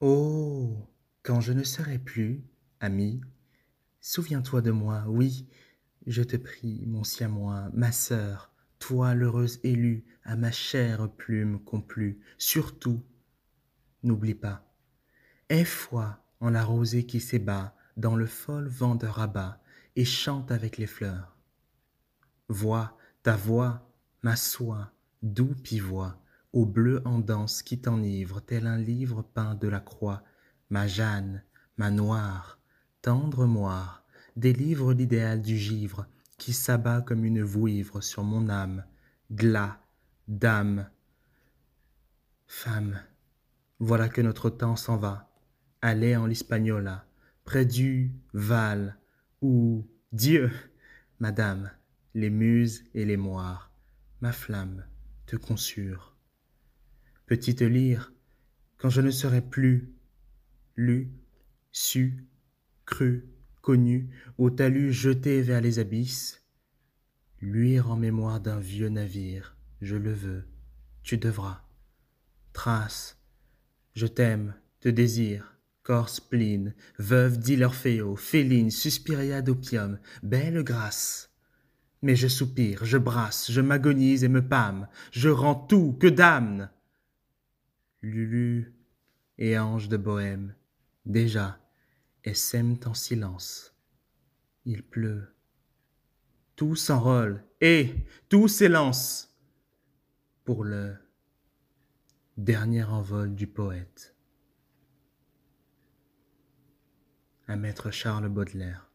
Oh quand je ne serai plus, ami, souviens-toi de moi, oui, je te prie, mon siamois, ma sœur, toi l'heureuse élue à ma chère plume complue, surtout, n'oublie pas. Aie foi en la rosée qui s'ébat dans le fol vent de rabat et chante avec les fleurs. Vois ta voix, ma soie, doux pivoine, au bleu en danse qui t'enivre tel un livre peint de la croix, ma Jeanne, ma noire, tendre moire, délivre l'idéal du givre qui s'abat comme une vouivre sur mon âme, glas, dame. Femme, voilà que notre temps s'en va, allez en l'Hispaniola, près du Val, où, Dieu, madame, les muses et les moires, ma flamme te consurent. Petite lyre, quand je ne serai plus, lu, su, cru, connu, au talus jeté vers les abysses, luire en mémoire d'un vieux navire, je le veux, tu devras. Trace, je t'aime, te désire, corps spleen, veuve d'Ilorfeo, féline, suspiria d'opium, belle grâce. Mais je soupire, je brasse, je m'agonise et me pâme, je rends tout, que damne Lulu et ange de bohème, déjà, s'aiment en silence. Il pleut. Tout s'enrôle et tout s'élance pour le dernier envol du poète. Un maître Charles Baudelaire.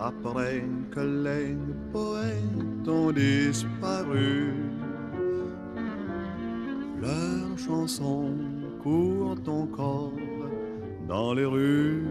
Après que les poètes ont disparu. Leurs chansons courent encore dans les rues.